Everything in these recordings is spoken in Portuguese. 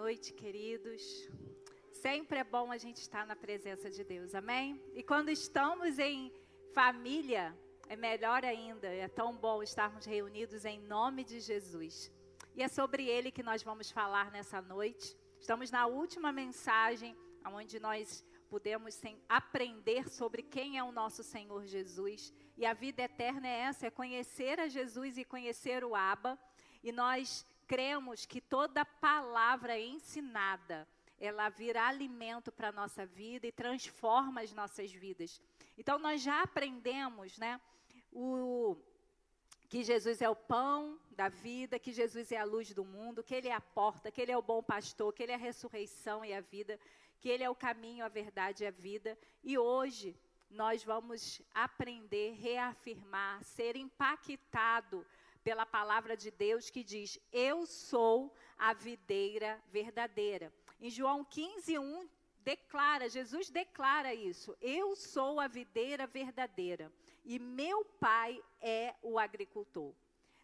noite, queridos. Sempre é bom a gente estar na presença de Deus, amém? E quando estamos em família, é melhor ainda, é tão bom estarmos reunidos em nome de Jesus. E é sobre ele que nós vamos falar nessa noite. Estamos na última mensagem, onde nós podemos aprender sobre quem é o nosso Senhor Jesus. E a vida eterna é essa: é conhecer a Jesus e conhecer o Abba. E nós cremos que toda palavra ensinada, ela vira alimento para a nossa vida e transforma as nossas vidas. Então nós já aprendemos, né, o, que Jesus é o pão da vida, que Jesus é a luz do mundo, que Ele é a porta, que Ele é o bom pastor, que Ele é a ressurreição e a vida, que Ele é o caminho, a verdade e a vida. E hoje nós vamos aprender, reafirmar, ser impactado pela palavra de Deus que diz: Eu sou a videira verdadeira. Em João 15, 1, declara, Jesus declara isso: Eu sou a videira verdadeira e meu pai é o agricultor.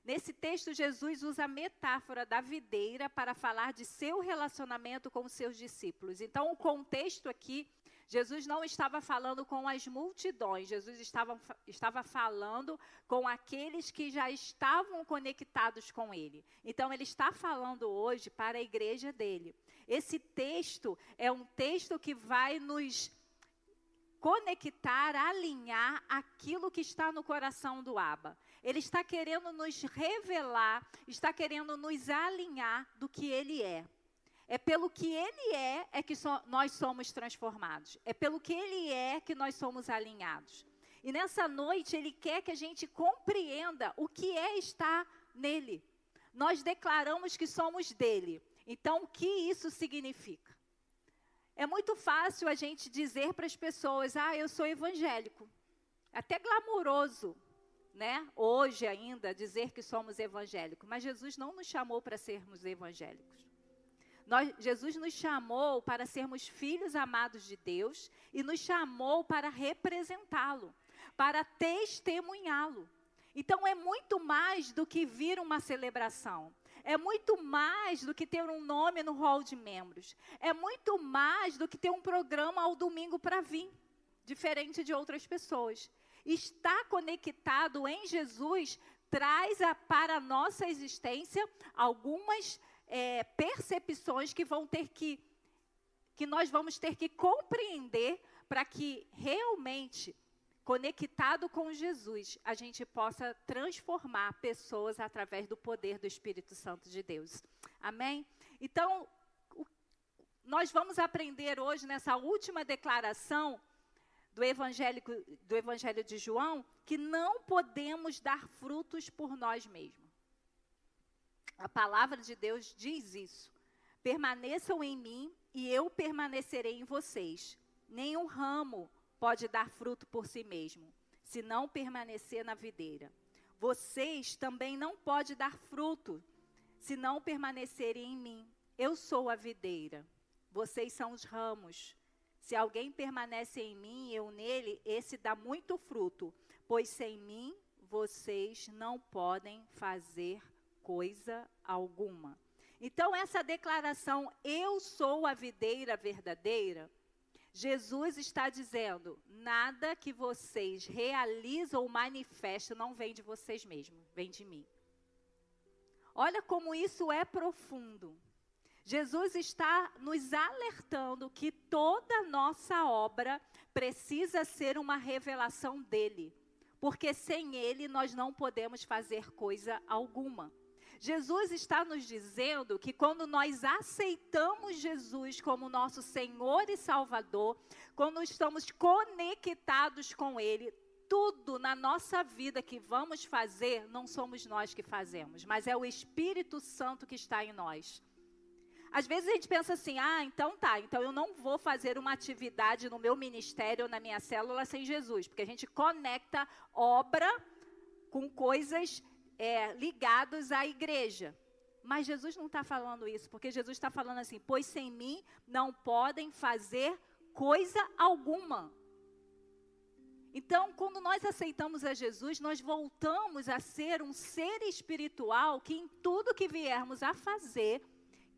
Nesse texto, Jesus usa a metáfora da videira para falar de seu relacionamento com os seus discípulos. Então, o contexto aqui Jesus não estava falando com as multidões, Jesus estava, estava falando com aqueles que já estavam conectados com Ele. Então, Ele está falando hoje para a igreja dele. Esse texto é um texto que vai nos conectar, alinhar aquilo que está no coração do Abba. Ele está querendo nos revelar, está querendo nos alinhar do que ele é. É pelo que ele é é que so, nós somos transformados. É pelo que ele é que nós somos alinhados. E nessa noite ele quer que a gente compreenda o que é estar nele. Nós declaramos que somos dele. Então o que isso significa? É muito fácil a gente dizer para as pessoas: "Ah, eu sou evangélico". Até glamouroso, né? Hoje ainda dizer que somos evangélicos, mas Jesus não nos chamou para sermos evangélicos. Nós, Jesus nos chamou para sermos filhos amados de Deus e nos chamou para representá-lo, para testemunhá-lo. Então é muito mais do que vir uma celebração. É muito mais do que ter um nome no hall de membros. É muito mais do que ter um programa ao domingo para vir, diferente de outras pessoas. Estar conectado em Jesus traz a, para a nossa existência algumas é, percepções que vão ter que, que nós vamos ter que compreender para que realmente, conectado com Jesus, a gente possa transformar pessoas através do poder do Espírito Santo de Deus. Amém? Então, o, nós vamos aprender hoje nessa última declaração do Evangelho, do Evangelho de João que não podemos dar frutos por nós mesmos. A palavra de Deus diz isso. Permaneçam em mim e eu permanecerei em vocês. Nenhum ramo pode dar fruto por si mesmo, se não permanecer na videira. Vocês também não podem dar fruto, se não permanecerem em mim. Eu sou a videira, vocês são os ramos. Se alguém permanece em mim e eu nele, esse dá muito fruto, pois sem mim vocês não podem fazer coisa alguma. Então, essa declaração, eu sou a videira verdadeira, Jesus está dizendo: nada que vocês realizam ou manifestam não vem de vocês mesmos, vem de mim. Olha como isso é profundo. Jesus está nos alertando que toda nossa obra precisa ser uma revelação dele, porque sem ele nós não podemos fazer coisa alguma. Jesus está nos dizendo que quando nós aceitamos Jesus como nosso Senhor e Salvador, quando estamos conectados com Ele, tudo na nossa vida que vamos fazer, não somos nós que fazemos, mas é o Espírito Santo que está em nós. Às vezes a gente pensa assim: ah, então tá, então eu não vou fazer uma atividade no meu ministério ou na minha célula sem Jesus, porque a gente conecta obra com coisas é, ligados à igreja. Mas Jesus não está falando isso, porque Jesus está falando assim: pois sem mim não podem fazer coisa alguma. Então, quando nós aceitamos a Jesus, nós voltamos a ser um ser espiritual que em tudo que viermos a fazer,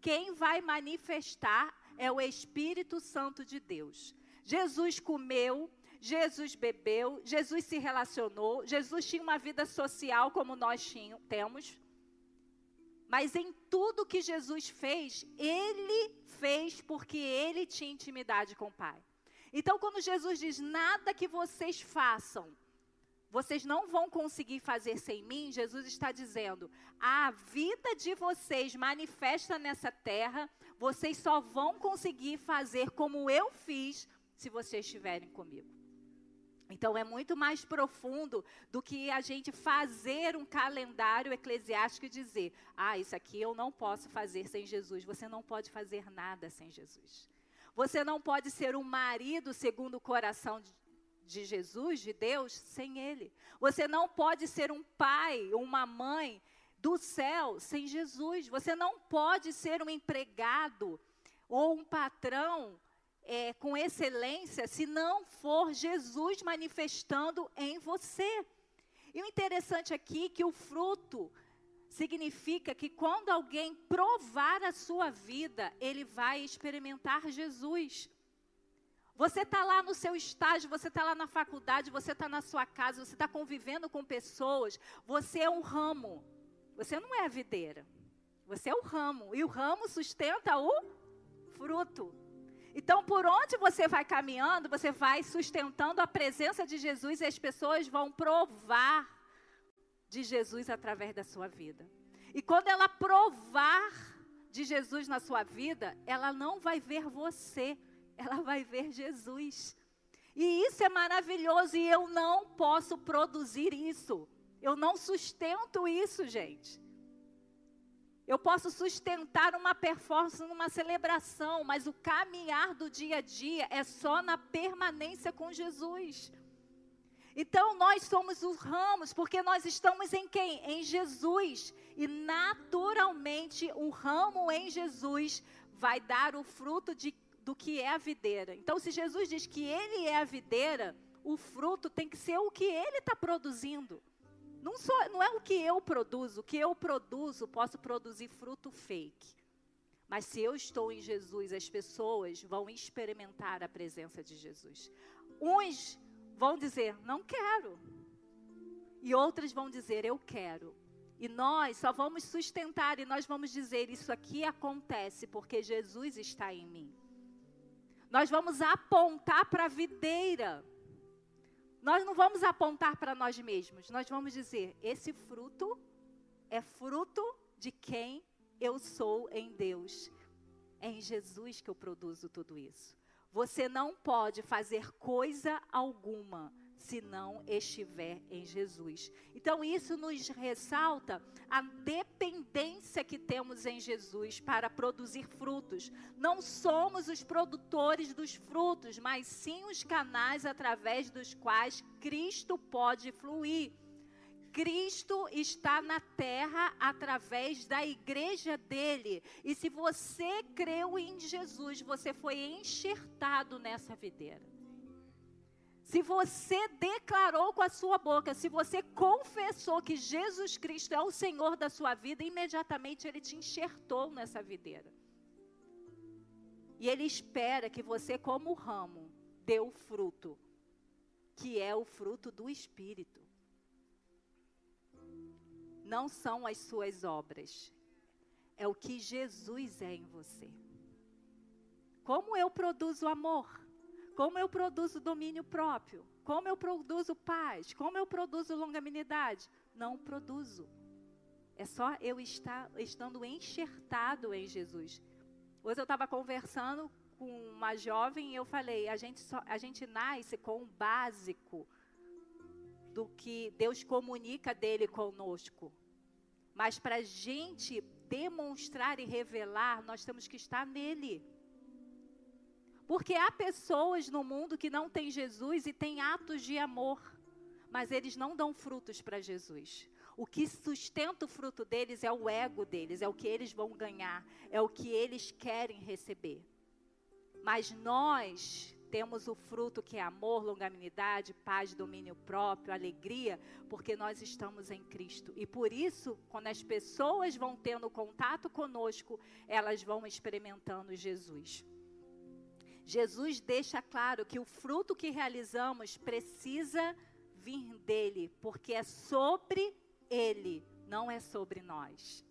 quem vai manifestar é o Espírito Santo de Deus. Jesus comeu, Jesus bebeu, Jesus se relacionou, Jesus tinha uma vida social como nós temos. Mas em tudo que Jesus fez, ele fez porque ele tinha intimidade com o Pai. Então, quando Jesus diz: Nada que vocês façam, vocês não vão conseguir fazer sem mim, Jesus está dizendo: a vida de vocês manifesta nessa terra, vocês só vão conseguir fazer como eu fiz se vocês estiverem comigo. Então é muito mais profundo do que a gente fazer um calendário eclesiástico e dizer: ah, isso aqui eu não posso fazer sem Jesus. Você não pode fazer nada sem Jesus. Você não pode ser um marido segundo o coração de, Jesus, de Deus, sem Ele. Você não pode ser um pai, uma mãe do céu sem Jesus. Você não pode ser um empregado ou um patrão é, com excelência se não for Jesus manifestando em você. E o interessante aqui é que o fruto significa que quando alguém provar a sua vida, ele vai experimentar Jesus. Você está lá no seu estágio, você está lá na faculdade, você está na sua casa, você está convivendo com pessoas, você é um ramo. Você não é a videira. Você é o ramo. E o ramo sustenta o fruto. Então, por onde você vai caminhando, você vai sustentando a presença de Jesus e as pessoas vão provar de Jesus através da sua vida. E quando ela provar de Jesus na sua vida, ela não vai ver você, ela vai ver Jesus. E isso é maravilhoso e eu não posso produzir isso. Eu não sustento isso, gente. Eu posso sustentar uma performance numa celebração, mas o caminhar do dia a dia é só na permanência com Jesus. Então nós somos os ramos, porque nós estamos em quem? Em Jesus. E naturalmente o ramo em Jesus vai dar o fruto de, do que é a videira. Então, se Jesus diz que Ele é a videira, o fruto tem que ser o que Ele está produzindo. Não, sou, não é o que eu produzo. O que eu produzo, posso produzir fruto fake. Mas se eu estou em Jesus, as pessoas vão experimentar a presença de Jesus. Uns vão dizer, não quero. E outras vão dizer, eu quero. E nós só vamos sustentar e nós vamos dizer, isso aqui acontece porque Jesus está em mim. Nós vamos apontar para a videira. Nós não vamos apontar para nós mesmos, nós vamos dizer: esse fruto é fruto de quem eu sou em Deus. É em Jesus que eu produzo tudo isso. Você não pode fazer coisa alguma se não estiver em Jesus. Então, isso nos ressalta a dependência que temos em Jesus para produzir frutos. Não somos os produtores dos frutos, mas sim os canais através dos quais Cristo pode fluir. Cristo está na terra através da igreja dele. E se você creu em Jesus, você foi enxertado nessa videira. Se você declarou com a sua boca, se você confessou que Jesus Cristo é o Senhor da sua vida, imediatamente ele te enxertou nessa videira. E ele espera que você, como ramo, dê o fruto, que é o fruto do Espírito. Não são as suas obras, é o que Jesus é em você. Como eu produzo amor? Como eu produzo domínio próprio? Como eu produzo paz? Como eu produzo longanimidade? Não produzo. É só eu estar estando enxertado em Jesus. Hoje eu estava conversando com uma jovem e eu falei: a gente, só, a gente nasce com o básico do que Deus comunica dele conosco. Mas para a gente demonstrar e revelar, nós temos que estar nele. Porque há pessoas no mundo que não têm Jesus e têm atos de amor, mas eles não dão frutos para Jesus. O que sustenta o fruto deles é o ego deles, é o que eles vão ganhar, é o que eles querem receber. Mas nós temos o fruto que é amor, longanimidade, paz, domínio próprio, alegria, porque nós estamos em Cristo. E por isso, quando as pessoas vão tendo contato conosco, elas vão experimentando Jesus. Jesus deixa claro que o fruto que realizamos precisa vir dele, porque é sobre ele, não é sobre nós.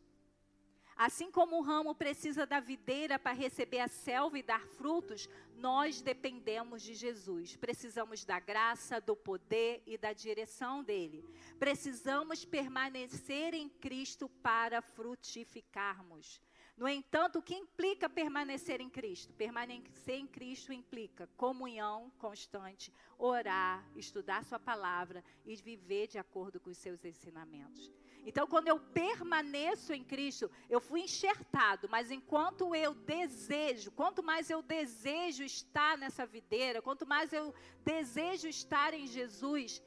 Assim como o ramo precisa da videira para receber a selva e dar frutos, nós dependemos de Jesus. Precisamos da graça, do poder e da direção dele. Precisamos permanecer em Cristo para frutificarmos. No entanto, o que implica permanecer em Cristo? Permanecer em Cristo implica comunhão constante, orar, estudar Sua palavra e viver de acordo com os seus ensinamentos. Então, quando eu permaneço em Cristo, eu fui enxertado, mas enquanto eu desejo, quanto mais eu desejo estar nessa videira, quanto mais eu desejo estar em Jesus,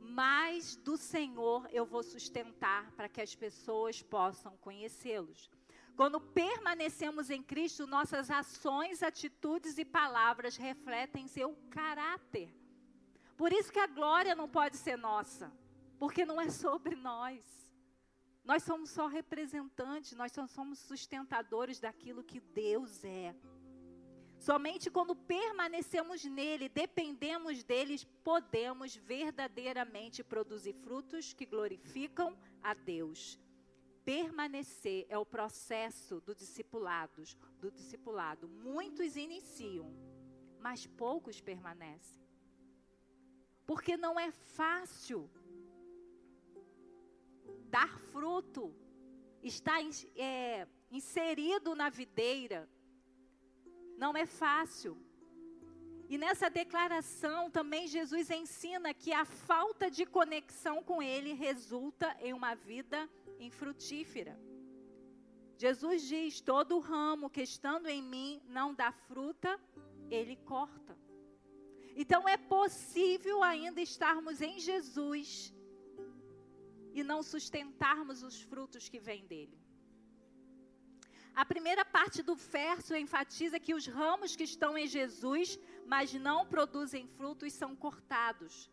mais do Senhor eu vou sustentar para que as pessoas possam conhecê-los. Quando permanecemos em Cristo, nossas ações, atitudes e palavras refletem seu caráter. Por isso que a glória não pode ser nossa porque não é sobre nós. Nós somos só representantes, nós só somos sustentadores daquilo que Deus é. Somente quando permanecemos nele, dependemos dele, podemos verdadeiramente produzir frutos que glorificam a Deus. Permanecer é o processo do discipulado, do discipulado. Muitos iniciam, mas poucos permanecem. Porque não é fácil dar fruto, estar é, inserido na videira, não é fácil. E nessa declaração também Jesus ensina que a falta de conexão com Ele resulta em uma vida infrutífera. Jesus diz: todo ramo que estando em mim não dá fruta, Ele corta. Então é possível ainda estarmos em Jesus e não sustentarmos os frutos que vêm dele. A primeira parte do verso enfatiza que os ramos que estão em Jesus, mas não produzem frutos, são cortados.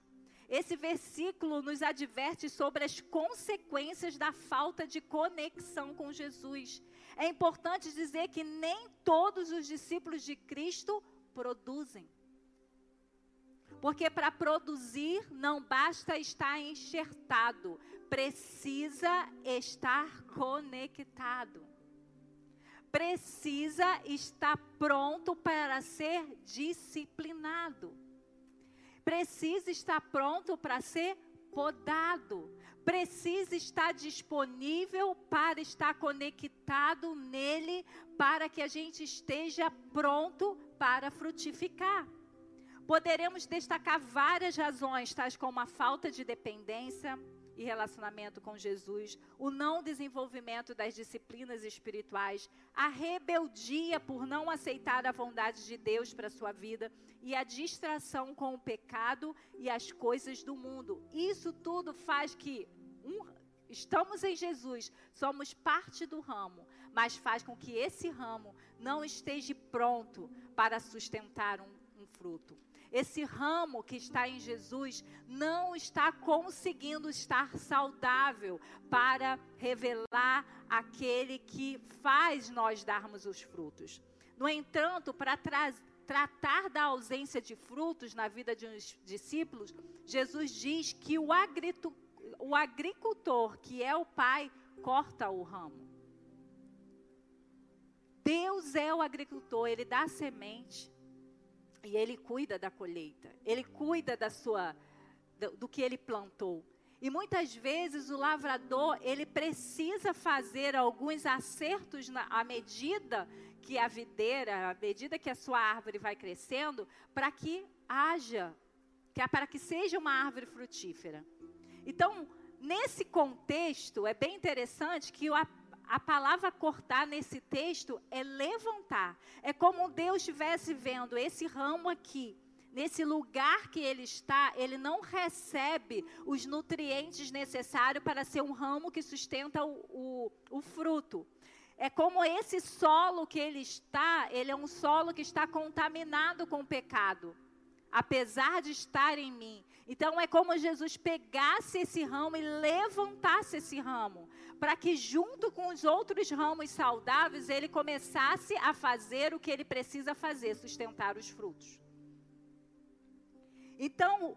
Esse versículo nos adverte sobre as consequências da falta de conexão com Jesus. É importante dizer que nem todos os discípulos de Cristo produzem. Porque para produzir não basta estar enxertado, precisa estar conectado. Precisa estar pronto para ser disciplinado. Precisa estar pronto para ser podado. Precisa estar disponível para estar conectado nele, para que a gente esteja pronto para frutificar. Poderemos destacar várias razões, tais como a falta de dependência e relacionamento com Jesus, o não desenvolvimento das disciplinas espirituais, a rebeldia por não aceitar a vontade de Deus para a sua vida e a distração com o pecado e as coisas do mundo. Isso tudo faz que um, estamos em Jesus, somos parte do ramo, mas faz com que esse ramo não esteja pronto para sustentar um, um fruto esse ramo que está em Jesus não está conseguindo estar saudável para revelar aquele que faz nós darmos os frutos. No entanto, para tratar da ausência de frutos na vida de uns discípulos, Jesus diz que o, o agricultor, que é o pai, corta o ramo. Deus é o agricultor, ele dá a semente. E ele cuida da colheita, ele cuida da sua do, do que ele plantou. E muitas vezes o lavrador, ele precisa fazer alguns acertos na, à medida que a videira, à medida que a sua árvore vai crescendo, para que haja, que, para que seja uma árvore frutífera. Então, nesse contexto, é bem interessante que o, a palavra cortar nesse texto é levantar. É como Deus estivesse vendo esse ramo aqui. Nesse lugar que ele está, ele não recebe os nutrientes necessários para ser um ramo que sustenta o, o, o fruto. É como esse solo que ele está, ele é um solo que está contaminado com o pecado, apesar de estar em mim. Então é como Jesus pegasse esse ramo e levantasse esse ramo, para que junto com os outros ramos saudáveis ele começasse a fazer o que ele precisa fazer, sustentar os frutos. Então,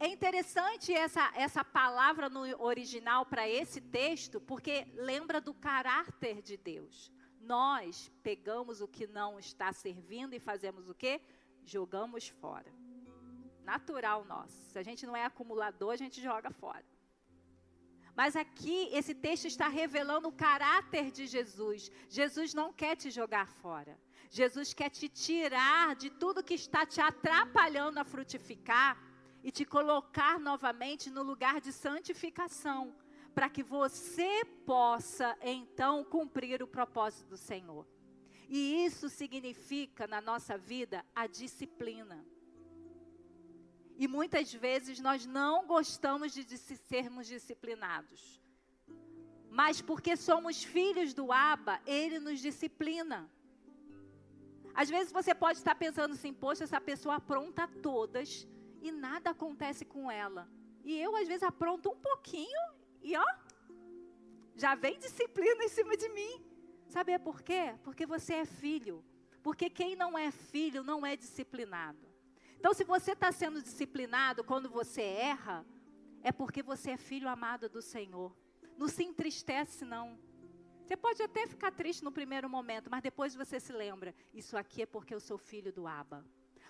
é interessante essa, essa palavra no original para esse texto, porque lembra do caráter de Deus. Nós pegamos o que não está servindo e fazemos o quê? Jogamos fora. Natural nosso. Se a gente não é acumulador, a gente joga fora. Mas aqui, esse texto está revelando o caráter de Jesus. Jesus não quer te jogar fora. Jesus quer te tirar de tudo que está te atrapalhando a frutificar e te colocar novamente no lugar de santificação, para que você possa então cumprir o propósito do Senhor. E isso significa na nossa vida a disciplina. E muitas vezes nós não gostamos de, sermos disciplinados. Mas porque somos filhos do Aba, ele nos disciplina. Às vezes você pode estar pensando assim, poxa, essa pessoa apronta todas e nada acontece com ela. E eu, às vezes, apronto um pouquinho e, ó, já vem disciplina em cima de mim. Sabe por quê? Porque você é filho. Porque quem não é filho não é disciplinado. Então, se você está sendo disciplinado quando você erra, é porque você é filho amado do Senhor. Não se entristece, não. Você pode até ficar triste no primeiro momento, mas depois você se lembra: isso aqui é porque eu sou filho do Abba.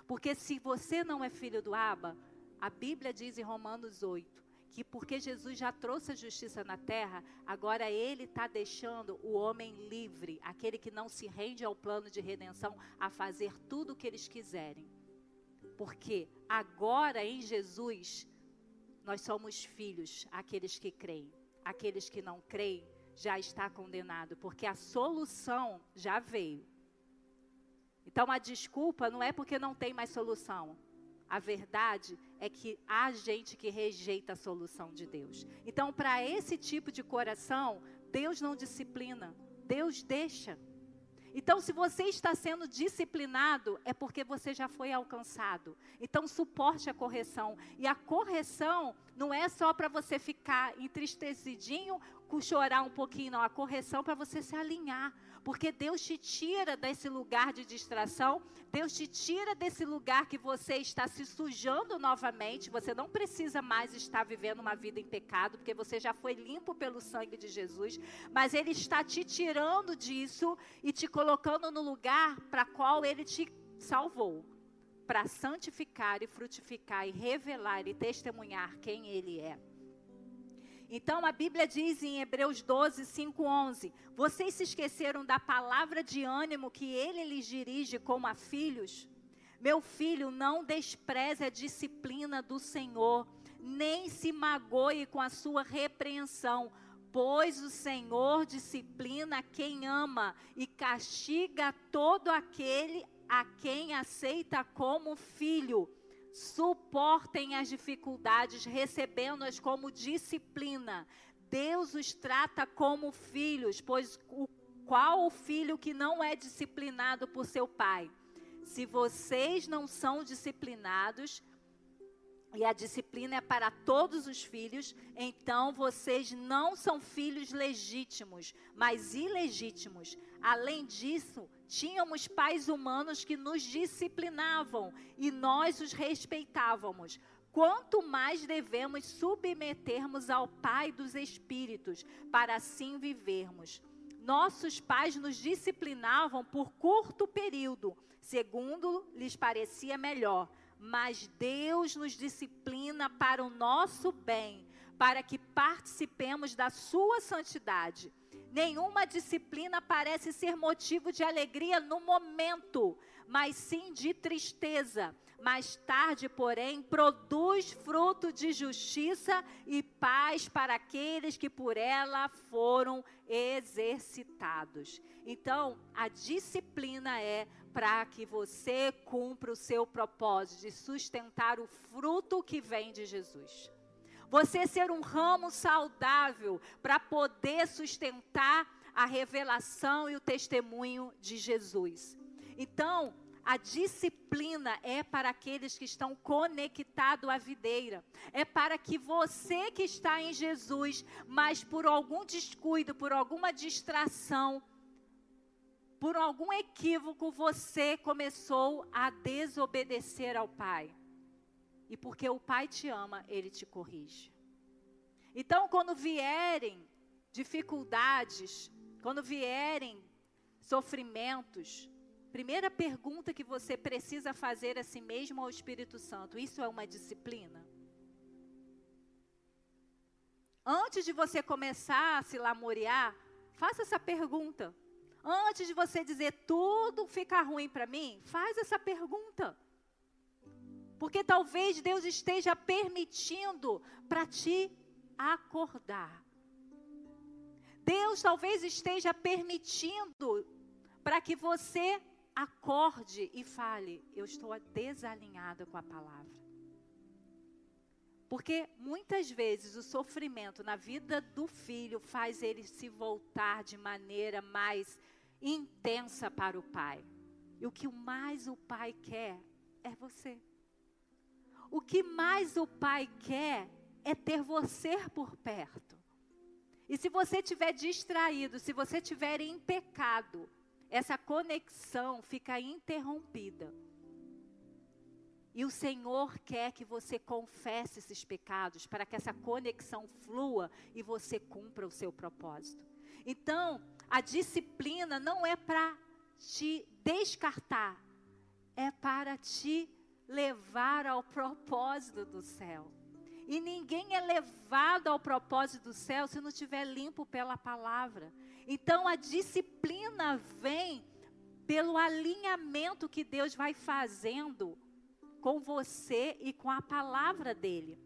Porque se você não é filho do Abba, a Bíblia diz em Romanos 8 que porque Jesus já trouxe a justiça na terra, agora ele está deixando o homem livre, aquele que não se rende ao plano de redenção, a fazer tudo o que eles quiserem. Porque agora em Jesus, nós somos filhos, aqueles que creem. Aqueles que não creem já está condenado, porque a solução já veio. Então a desculpa não é porque não tem mais solução. A verdade é que há gente que rejeita a solução de Deus. Então, para esse tipo de coração, Deus não disciplina, Deus deixa. Então, se você está sendo disciplinado, é porque você já foi alcançado. Então, suporte a correção. E a correção não é só para você ficar entristecidinho, chorar um pouquinho, não. A correção é para você se alinhar porque Deus te tira desse lugar de distração, Deus te tira desse lugar que você está se sujando novamente. Você não precisa mais estar vivendo uma vida em pecado, porque você já foi limpo pelo sangue de Jesus, mas Ele está te tirando disso e te colocando no lugar para qual Ele te salvou para santificar e frutificar e revelar e testemunhar quem Ele é. Então a Bíblia diz em Hebreus 12, 5, 11: Vocês se esqueceram da palavra de ânimo que ele lhes dirige como a filhos? Meu filho, não despreze a disciplina do Senhor, nem se magoe com a sua repreensão, pois o Senhor disciplina quem ama e castiga todo aquele a quem aceita como filho suportem as dificuldades, recebendo-as como disciplina. Deus os trata como filhos, pois o, qual o filho que não é disciplinado por seu pai? Se vocês não são disciplinados, e a disciplina é para todos os filhos, então vocês não são filhos legítimos, mas ilegítimos. Além disso, tínhamos pais humanos que nos disciplinavam e nós os respeitávamos. Quanto mais devemos submetermos ao Pai dos Espíritos, para assim vivermos. Nossos pais nos disciplinavam por curto período, segundo lhes parecia melhor mas Deus nos disciplina para o nosso bem, para que participemos da sua santidade. Nenhuma disciplina parece ser motivo de alegria no momento, mas sim de tristeza. Mais tarde, porém, produz fruto de justiça e paz para aqueles que por ela foram exercitados. Então, a disciplina é para que você cumpra o seu propósito de sustentar o fruto que vem de Jesus. Você ser um ramo saudável para poder sustentar a revelação e o testemunho de Jesus. Então, a disciplina é para aqueles que estão conectados à videira. É para que você que está em Jesus, mas por algum descuido, por alguma distração, por algum equívoco, você começou a desobedecer ao Pai. E porque o Pai te ama, Ele te corrige. Então, quando vierem dificuldades, quando vierem sofrimentos, primeira pergunta que você precisa fazer a si mesmo ao Espírito Santo: isso é uma disciplina? Antes de você começar a se lamorear, faça essa pergunta. Antes de você dizer tudo fica ruim para mim, faz essa pergunta. Porque talvez Deus esteja permitindo para te acordar. Deus talvez esteja permitindo para que você acorde e fale: Eu estou desalinhada com a palavra. Porque muitas vezes o sofrimento na vida do filho faz ele se voltar de maneira mais intensa para o pai. E o que mais o pai quer é você. O que mais o pai quer é ter você por perto. E se você estiver distraído, se você estiver em pecado, essa conexão fica interrompida. E o Senhor quer que você confesse esses pecados para que essa conexão flua e você cumpra o seu propósito. Então, a disciplina não é para te descartar, é para te levar ao propósito do céu. E ninguém é levado ao propósito do céu se não estiver limpo pela palavra. Então a disciplina vem pelo alinhamento que Deus vai fazendo com você e com a palavra dele.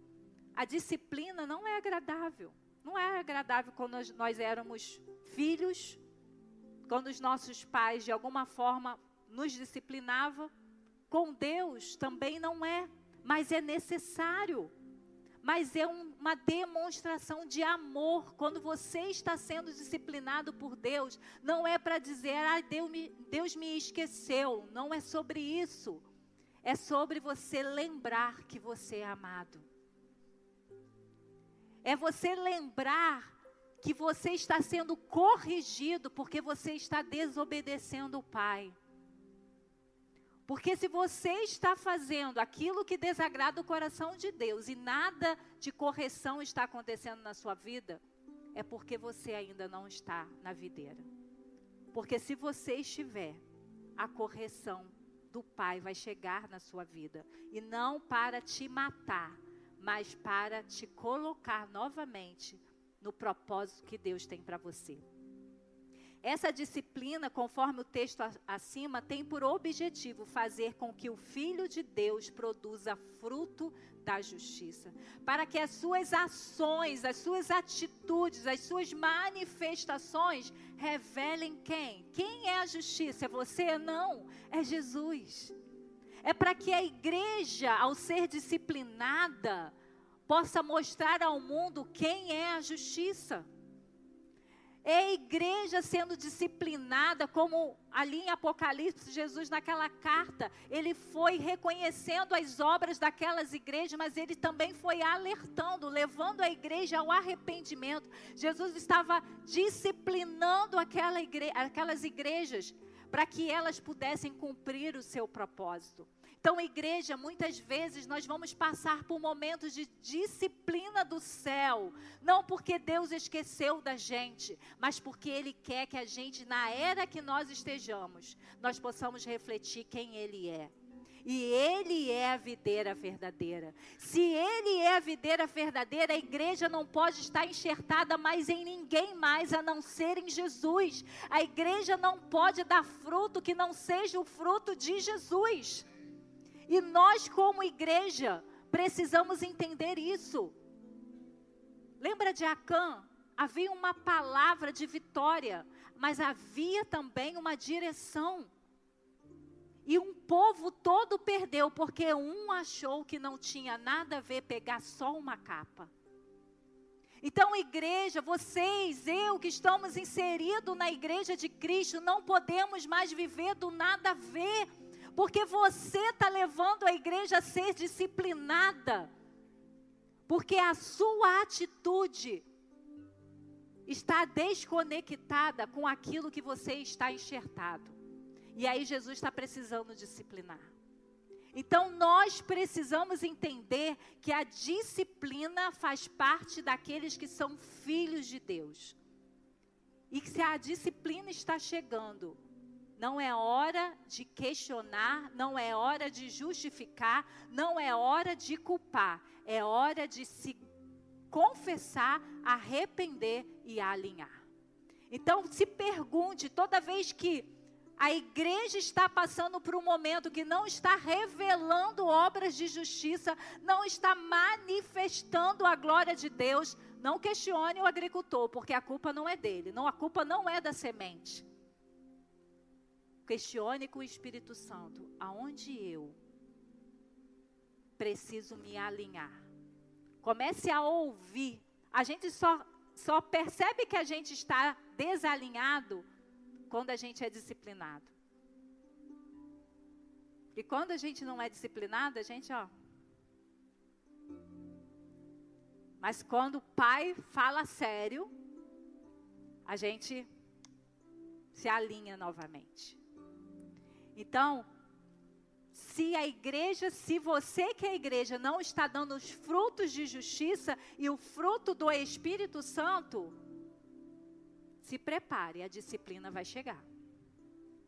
A disciplina não é agradável. Não é agradável quando nós, nós éramos filhos, quando os nossos pais de alguma forma nos disciplinavam. Com Deus também não é, mas é necessário. Mas é um, uma demonstração de amor. Quando você está sendo disciplinado por Deus, não é para dizer, ah, Deus me, Deus me esqueceu. Não é sobre isso. É sobre você lembrar que você é amado. É você lembrar que você está sendo corrigido porque você está desobedecendo o Pai. Porque se você está fazendo aquilo que desagrada o coração de Deus e nada de correção está acontecendo na sua vida, é porque você ainda não está na videira. Porque se você estiver, a correção do Pai vai chegar na sua vida e não para te matar, mas para te colocar novamente no propósito que Deus tem para você. Essa disciplina, conforme o texto acima, tem por objetivo fazer com que o Filho de Deus produza fruto da justiça, para que as suas ações, as suas atitudes, as suas manifestações revelem quem? Quem é a justiça? É você? Não, é Jesus. É para que a igreja, ao ser disciplinada, possa mostrar ao mundo quem é a justiça. É a igreja sendo disciplinada, como ali em Apocalipse, Jesus, naquela carta, ele foi reconhecendo as obras daquelas igrejas, mas ele também foi alertando, levando a igreja ao arrependimento. Jesus estava disciplinando aquela igre aquelas igrejas para que elas pudessem cumprir o seu propósito. Então, igreja, muitas vezes nós vamos passar por momentos de disciplina do céu, não porque Deus esqueceu da gente, mas porque Ele quer que a gente, na era que nós estejamos, nós possamos refletir quem Ele é. E Ele é a videira verdadeira. Se Ele é a videira verdadeira, a igreja não pode estar enxertada mais em ninguém mais a não ser em Jesus. A igreja não pode dar fruto que não seja o fruto de Jesus. E nós, como igreja, precisamos entender isso. Lembra de Acã? Havia uma palavra de vitória, mas havia também uma direção. E um povo todo perdeu, porque um achou que não tinha nada a ver pegar só uma capa. Então, igreja, vocês, eu que estamos inseridos na igreja de Cristo, não podemos mais viver do nada a ver, porque você está levando a igreja a ser disciplinada, porque a sua atitude está desconectada com aquilo que você está enxertado. E aí Jesus está precisando disciplinar. Então nós precisamos entender que a disciplina faz parte daqueles que são filhos de Deus. E que se a disciplina está chegando, não é hora de questionar, não é hora de justificar, não é hora de culpar, é hora de se confessar, arrepender e alinhar. Então se pergunte toda vez que a igreja está passando por um momento que não está revelando obras de justiça, não está manifestando a glória de Deus. Não questione o agricultor, porque a culpa não é dele, não a culpa não é da semente. Questione com o Espírito Santo, aonde eu preciso me alinhar. Comece a ouvir. A gente só só percebe que a gente está desalinhado quando a gente é disciplinado. E quando a gente não é disciplinado, a gente, ó. Mas quando o pai fala sério, a gente se alinha novamente. Então, se a igreja, se você que é a igreja não está dando os frutos de justiça e o fruto do Espírito Santo, se prepare, a disciplina vai chegar.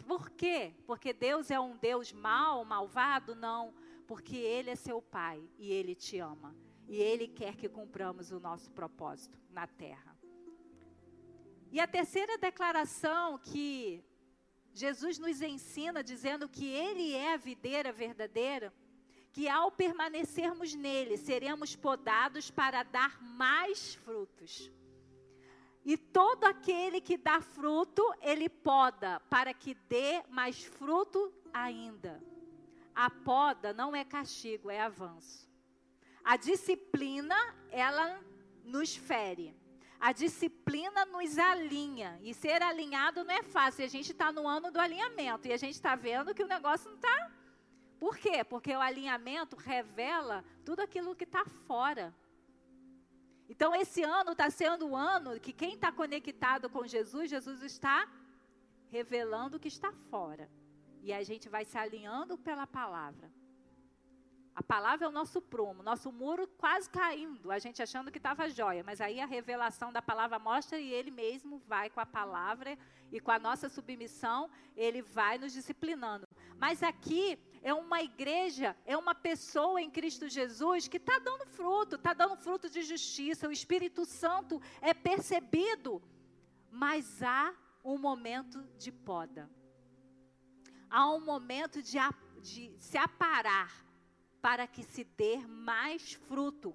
Por quê? Porque Deus é um Deus mau, malvado? Não, porque Ele é seu Pai e Ele te ama. E Ele quer que cumpramos o nosso propósito na terra. E a terceira declaração que Jesus nos ensina, dizendo que Ele é a videira verdadeira, que ao permanecermos nele, seremos podados para dar mais frutos. E todo aquele que dá fruto, ele poda, para que dê mais fruto ainda. A poda não é castigo, é avanço. A disciplina, ela nos fere. A disciplina nos alinha. E ser alinhado não é fácil. A gente está no ano do alinhamento. E a gente está vendo que o negócio não está. Por quê? Porque o alinhamento revela tudo aquilo que está fora. Então, esse ano está sendo o ano que quem está conectado com Jesus, Jesus está revelando o que está fora. E a gente vai se alinhando pela palavra. A palavra é o nosso prumo, nosso muro quase caindo, a gente achando que estava jóia, mas aí a revelação da palavra mostra e ele mesmo vai com a palavra e com a nossa submissão, ele vai nos disciplinando. Mas aqui é uma igreja, é uma pessoa em Cristo Jesus que está dando fruto, está dando fruto de justiça. O Espírito Santo é percebido, mas há um momento de poda. Há um momento de, de se aparar para que se dê mais fruto.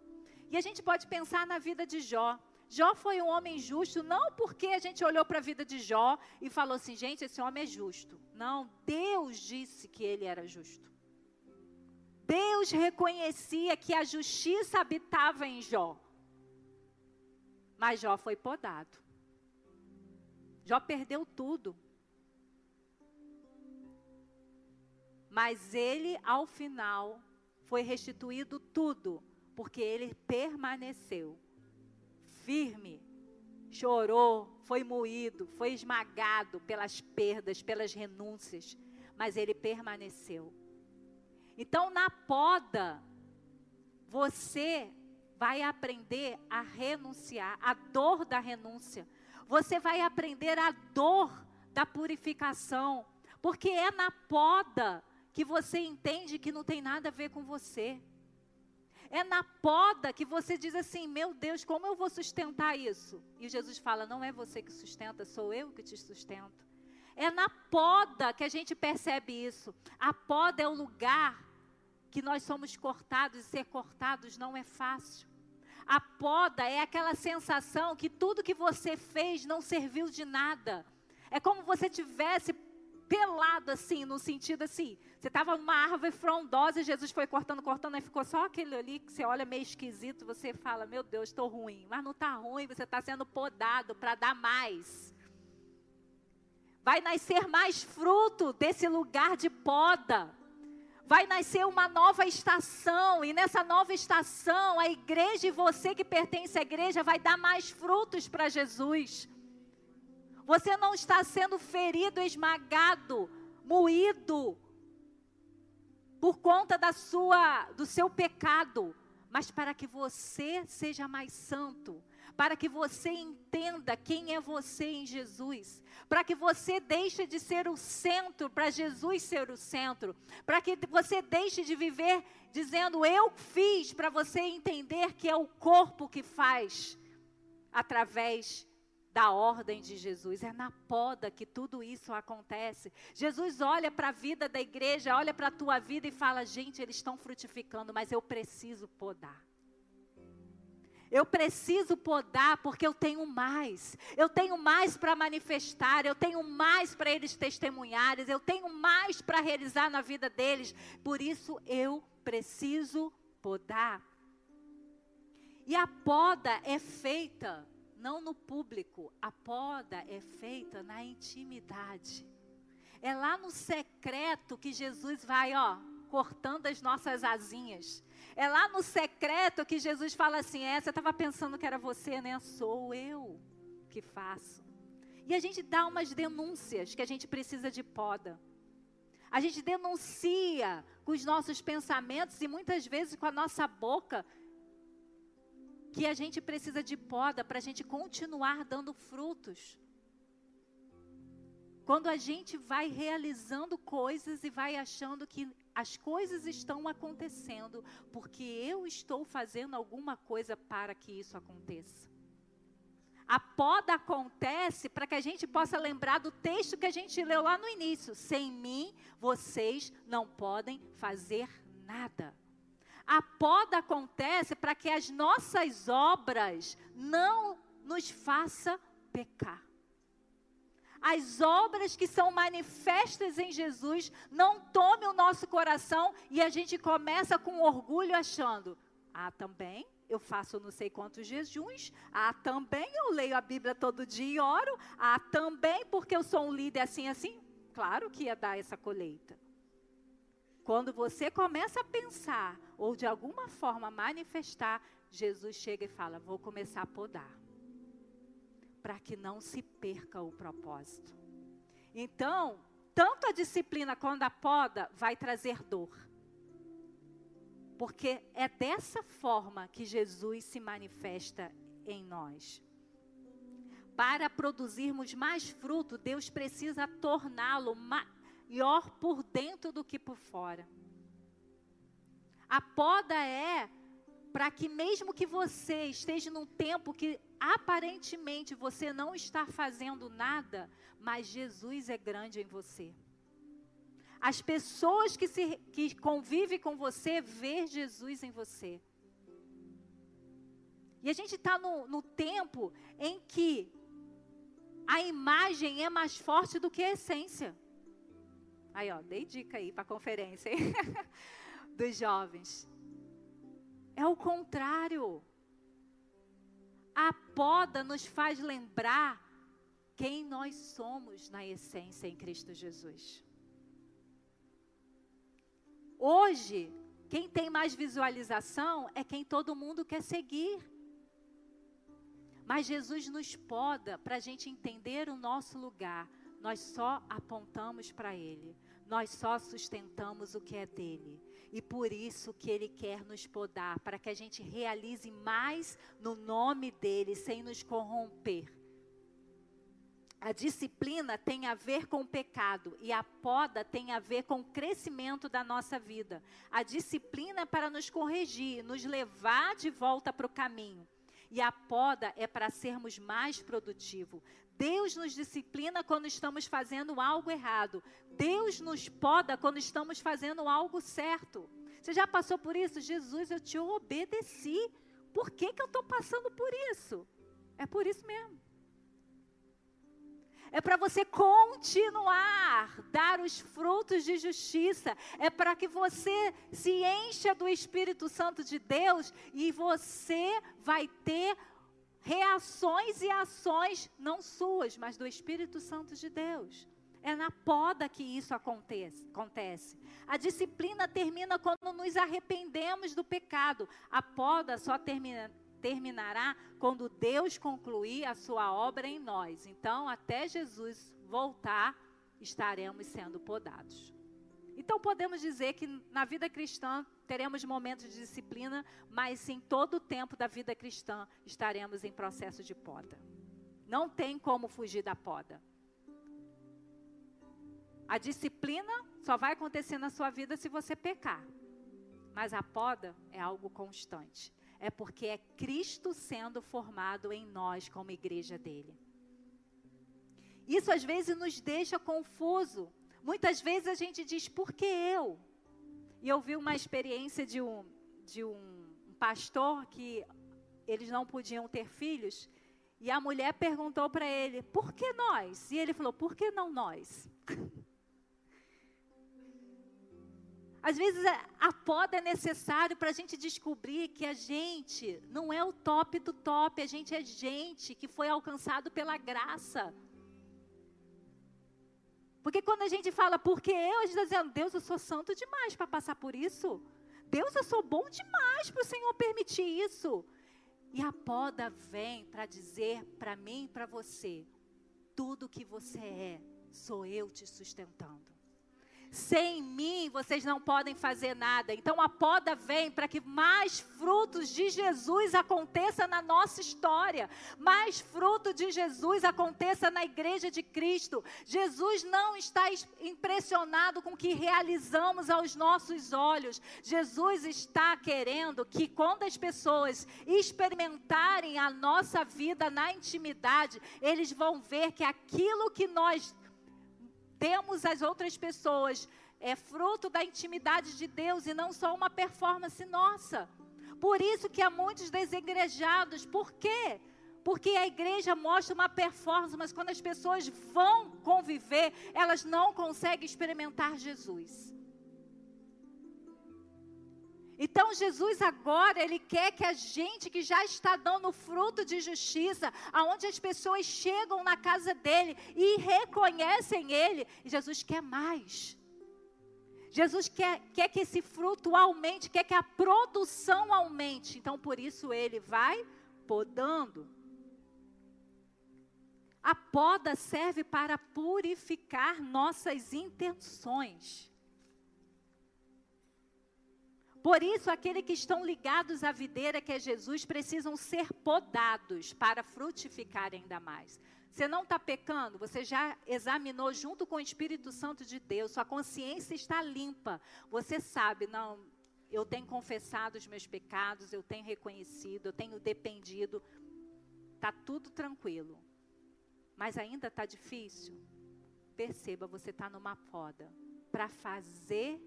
E a gente pode pensar na vida de Jó. Jó foi um homem justo, não porque a gente olhou para a vida de Jó e falou assim, gente, esse homem é justo. Não, Deus disse que ele era justo. Deus reconhecia que a justiça habitava em Jó. Mas Jó foi podado. Jó perdeu tudo. Mas ele, ao final, foi restituído tudo, porque ele permaneceu firme chorou, foi moído, foi esmagado pelas perdas, pelas renúncias, mas ele permaneceu. Então, na poda, você vai aprender a renunciar, a dor da renúncia. Você vai aprender a dor da purificação, porque é na poda que você entende que não tem nada a ver com você. É na poda que você diz assim: meu Deus, como eu vou sustentar isso? E Jesus fala: não é você que sustenta, sou eu que te sustento. É na poda que a gente percebe isso. A poda é o lugar que nós somos cortados e ser cortados não é fácil. A poda é aquela sensação que tudo que você fez não serviu de nada. É como você tivesse pelado assim, no sentido assim, você estava numa árvore frondosa e Jesus foi cortando, cortando, aí ficou só aquele ali que você olha meio esquisito, você fala, meu Deus, estou ruim. Mas não está ruim, você está sendo podado para dar mais. Vai nascer mais fruto desse lugar de poda. Vai nascer uma nova estação, e nessa nova estação, a igreja e você que pertence à igreja vai dar mais frutos para Jesus. Você não está sendo ferido, esmagado, moído por conta da sua do seu pecado, mas para que você seja mais santo, para que você entenda quem é você em Jesus, para que você deixe de ser o centro, para Jesus ser o centro, para que você deixe de viver dizendo eu fiz, para você entender que é o corpo que faz através da ordem de Jesus. É na poda que tudo isso acontece. Jesus olha para a vida da igreja, olha para a tua vida e fala: gente, eles estão frutificando, mas eu preciso podar. Eu preciso podar porque eu tenho mais. Eu tenho mais para manifestar, eu tenho mais para eles testemunharem, eu tenho mais para realizar na vida deles. Por isso eu preciso podar. E a poda é feita não no público. A poda é feita na intimidade. É lá no secreto que Jesus vai, ó, cortando as nossas asinhas. É lá no secreto que Jesus fala assim: é, você estava pensando que era você, né? Sou eu que faço. E a gente dá umas denúncias que a gente precisa de poda. A gente denuncia com os nossos pensamentos e muitas vezes com a nossa boca que a gente precisa de poda para a gente continuar dando frutos. Quando a gente vai realizando coisas e vai achando que as coisas estão acontecendo porque eu estou fazendo alguma coisa para que isso aconteça. A poda acontece para que a gente possa lembrar do texto que a gente leu lá no início: sem mim vocês não podem fazer nada. A poda acontece para que as nossas obras não nos faça pecar. As obras que são manifestas em Jesus não tome o nosso coração e a gente começa com orgulho achando: ah, também eu faço não sei quantos jejuns, ah, também eu leio a Bíblia todo dia e oro, ah, também porque eu sou um líder assim assim. Claro que ia dar essa colheita. Quando você começa a pensar ou de alguma forma manifestar, Jesus chega e fala: Vou começar a podar, para que não se perca o propósito. Então, tanto a disciplina quanto a poda vai trazer dor. Porque é dessa forma que Jesus se manifesta em nós. Para produzirmos mais fruto, Deus precisa torná-lo maior por dentro do que por fora. A poda é para que mesmo que você esteja num tempo que aparentemente você não está fazendo nada, mas Jesus é grande em você. As pessoas que, se, que convivem com você vê Jesus em você. E a gente está no, no tempo em que a imagem é mais forte do que a essência. Aí, ó, dei dica aí para a conferência hein? dos jovens. É o contrário. A poda nos faz lembrar quem nós somos na essência em Cristo Jesus. Hoje, quem tem mais visualização é quem todo mundo quer seguir. Mas Jesus nos poda para a gente entender o nosso lugar, nós só apontamos para Ele, nós só sustentamos o que é dele. E por isso que Ele quer nos podar, para que a gente realize mais no nome dEle, sem nos corromper. A disciplina tem a ver com o pecado e a poda tem a ver com o crescimento da nossa vida. A disciplina é para nos corrigir, nos levar de volta para o caminho. E a poda é para sermos mais produtivos. Deus nos disciplina quando estamos fazendo algo errado. Deus nos poda quando estamos fazendo algo certo. Você já passou por isso? Jesus, eu te obedeci. Por que, que eu estou passando por isso? É por isso mesmo. é para você continuar dar os frutos de justiça, é para que você se encha do Espírito Santo de Deus e você vai ter reações e ações não suas, mas do Espírito Santo de Deus. É na poda que isso acontece. A disciplina termina quando nos arrependemos do pecado. A poda só termina, terminará quando Deus concluir a sua obra em nós. Então, até Jesus voltar, estaremos sendo podados. Então, podemos dizer que na vida cristã teremos momentos de disciplina, mas em todo o tempo da vida cristã estaremos em processo de poda. Não tem como fugir da poda. A disciplina só vai acontecer na sua vida se você pecar. Mas a poda é algo constante. É porque é Cristo sendo formado em nós como igreja dele. Isso às vezes nos deixa confuso. Muitas vezes a gente diz, por que eu? E eu vi uma experiência de um, de um pastor que eles não podiam ter filhos. E a mulher perguntou para ele, por que nós? E ele falou, por que não nós? Às vezes a poda é necessário para a gente descobrir que a gente não é o top do top, a gente é gente que foi alcançado pela graça. Porque quando a gente fala, porque eu, a gente está dizendo, Deus, eu sou santo demais para passar por isso. Deus, eu sou bom demais para o Senhor permitir isso. E a poda vem para dizer para mim e para você: tudo que você é, sou eu te sustentando. Sem mim vocês não podem fazer nada. Então a poda vem para que mais frutos de Jesus aconteça na nossa história, mais fruto de Jesus aconteça na igreja de Cristo. Jesus não está impressionado com o que realizamos aos nossos olhos. Jesus está querendo que quando as pessoas experimentarem a nossa vida na intimidade, eles vão ver que aquilo que nós temos as outras pessoas é fruto da intimidade de Deus e não só uma performance nossa. Por isso que há muitos desigrejados. Por quê? Porque a igreja mostra uma performance, mas quando as pessoas vão conviver, elas não conseguem experimentar Jesus. Então Jesus agora, ele quer que a gente que já está dando fruto de justiça, aonde as pessoas chegam na casa dele e reconhecem ele, e Jesus quer mais. Jesus quer, quer que esse fruto aumente, quer que a produção aumente. Então, por isso, ele vai podando. A poda serve para purificar nossas intenções. Por isso, aqueles que estão ligados à videira, que é Jesus, precisam ser podados para frutificar ainda mais. Você não está pecando, você já examinou junto com o Espírito Santo de Deus, sua consciência está limpa. Você sabe, não, eu tenho confessado os meus pecados, eu tenho reconhecido, eu tenho dependido. Está tudo tranquilo. Mas ainda está difícil? Perceba, você está numa poda para fazer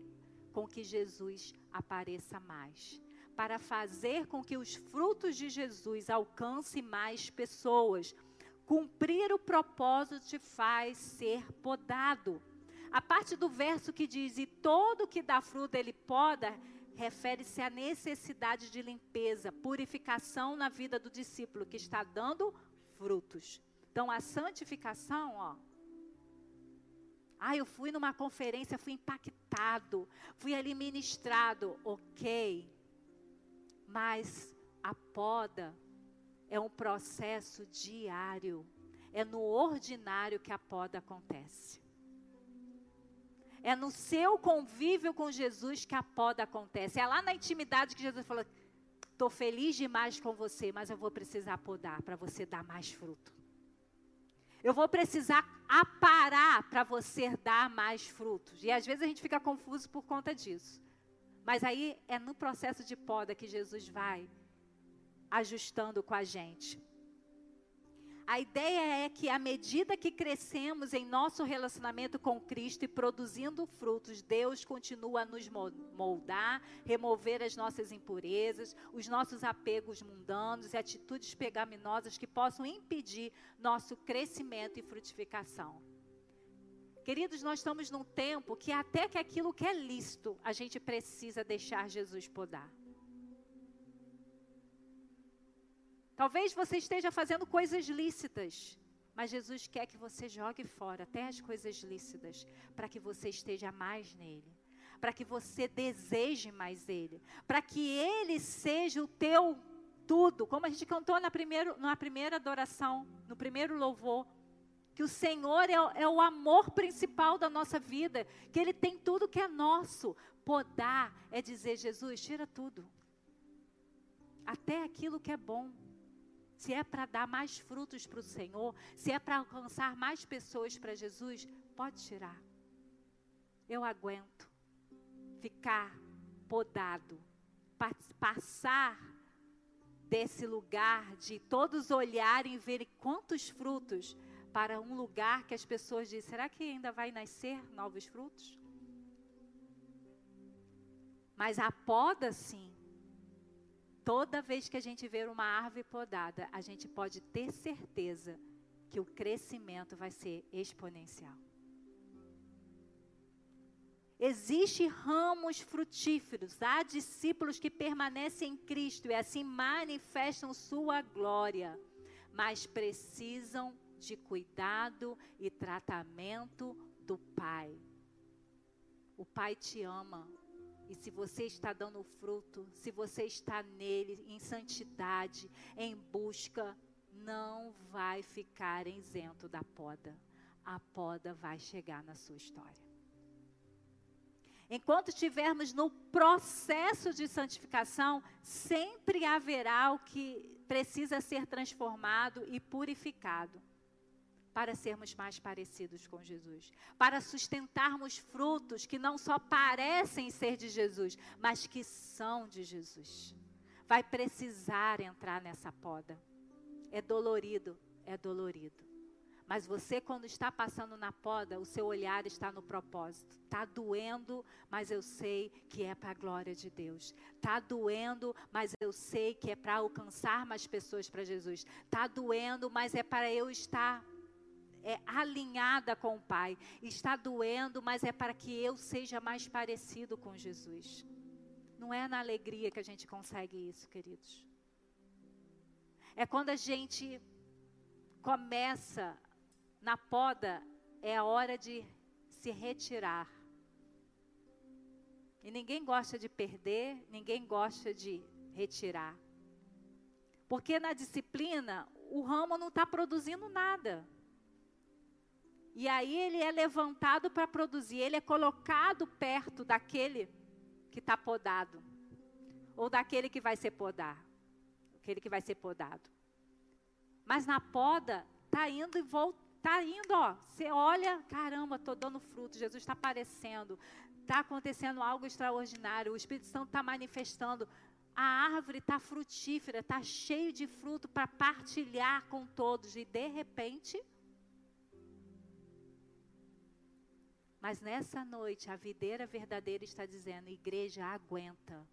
com que Jesus apareça mais, para fazer com que os frutos de Jesus alcancem mais pessoas. Cumprir o propósito te faz ser podado. A parte do verso que diz: E todo que dá fruto ele poda, refere-se à necessidade de limpeza, purificação na vida do discípulo que está dando frutos. Então, a santificação, ó, ah, eu fui numa conferência, fui impactado, fui ali ministrado. Ok. Mas a poda é um processo diário. É no ordinário que a poda acontece. É no seu convívio com Jesus que a poda acontece. É lá na intimidade que Jesus falou: estou feliz demais com você, mas eu vou precisar podar para você dar mais fruto. Eu vou precisar aparar para você dar mais frutos. E às vezes a gente fica confuso por conta disso. Mas aí é no processo de poda que Jesus vai ajustando com a gente. A ideia é que, à medida que crescemos em nosso relacionamento com Cristo e produzindo frutos, Deus continua a nos moldar, remover as nossas impurezas, os nossos apegos mundanos e atitudes pegaminosas que possam impedir nosso crescimento e frutificação. Queridos, nós estamos num tempo que até que aquilo que é lícito, a gente precisa deixar Jesus podar. Talvez você esteja fazendo coisas lícitas, mas Jesus quer que você jogue fora até as coisas lícitas, para que você esteja mais nele, para que você deseje mais ele, para que ele seja o teu tudo, como a gente cantou na, primeiro, na primeira adoração, no primeiro louvor. Que o Senhor é, é o amor principal da nossa vida, que Ele tem tudo que é nosso. Podar é dizer, Jesus, tira tudo, até aquilo que é bom se é para dar mais frutos para o Senhor, se é para alcançar mais pessoas para Jesus, pode tirar. Eu aguento ficar podado, passar desse lugar de todos olharem e verem quantos frutos para um lugar que as pessoas dizem: será que ainda vai nascer novos frutos? Mas a poda, sim, Toda vez que a gente ver uma árvore podada, a gente pode ter certeza que o crescimento vai ser exponencial. Existem ramos frutíferos, há discípulos que permanecem em Cristo e assim manifestam sua glória, mas precisam de cuidado e tratamento do Pai. O Pai te ama, e se você está dando fruto, se você está nele em santidade, em busca, não vai ficar isento da poda. A poda vai chegar na sua história. Enquanto estivermos no processo de santificação, sempre haverá o que precisa ser transformado e purificado para sermos mais parecidos com Jesus, para sustentarmos frutos que não só parecem ser de Jesus, mas que são de Jesus. Vai precisar entrar nessa poda. É dolorido, é dolorido. Mas você, quando está passando na poda, o seu olhar está no propósito. Está doendo, mas eu sei que é para a glória de Deus. Está doendo, mas eu sei que é para alcançar mais pessoas para Jesus. Está doendo, mas é para eu estar é alinhada com o Pai. Está doendo, mas é para que eu seja mais parecido com Jesus. Não é na alegria que a gente consegue isso, queridos. É quando a gente começa na poda, é a hora de se retirar. E ninguém gosta de perder, ninguém gosta de retirar. Porque na disciplina, o ramo não está produzindo nada. E aí ele é levantado para produzir, ele é colocado perto daquele que está podado, ou daquele que vai ser podar, aquele que vai ser podado. Mas na poda está indo e volta, está indo, ó. Você olha, caramba, estou dando fruto, Jesus está aparecendo, está acontecendo algo extraordinário, o Espírito Santo está manifestando. A árvore está frutífera, está cheio de fruto para partilhar com todos. E de repente, Mas nessa noite, a videira verdadeira está dizendo: igreja, aguenta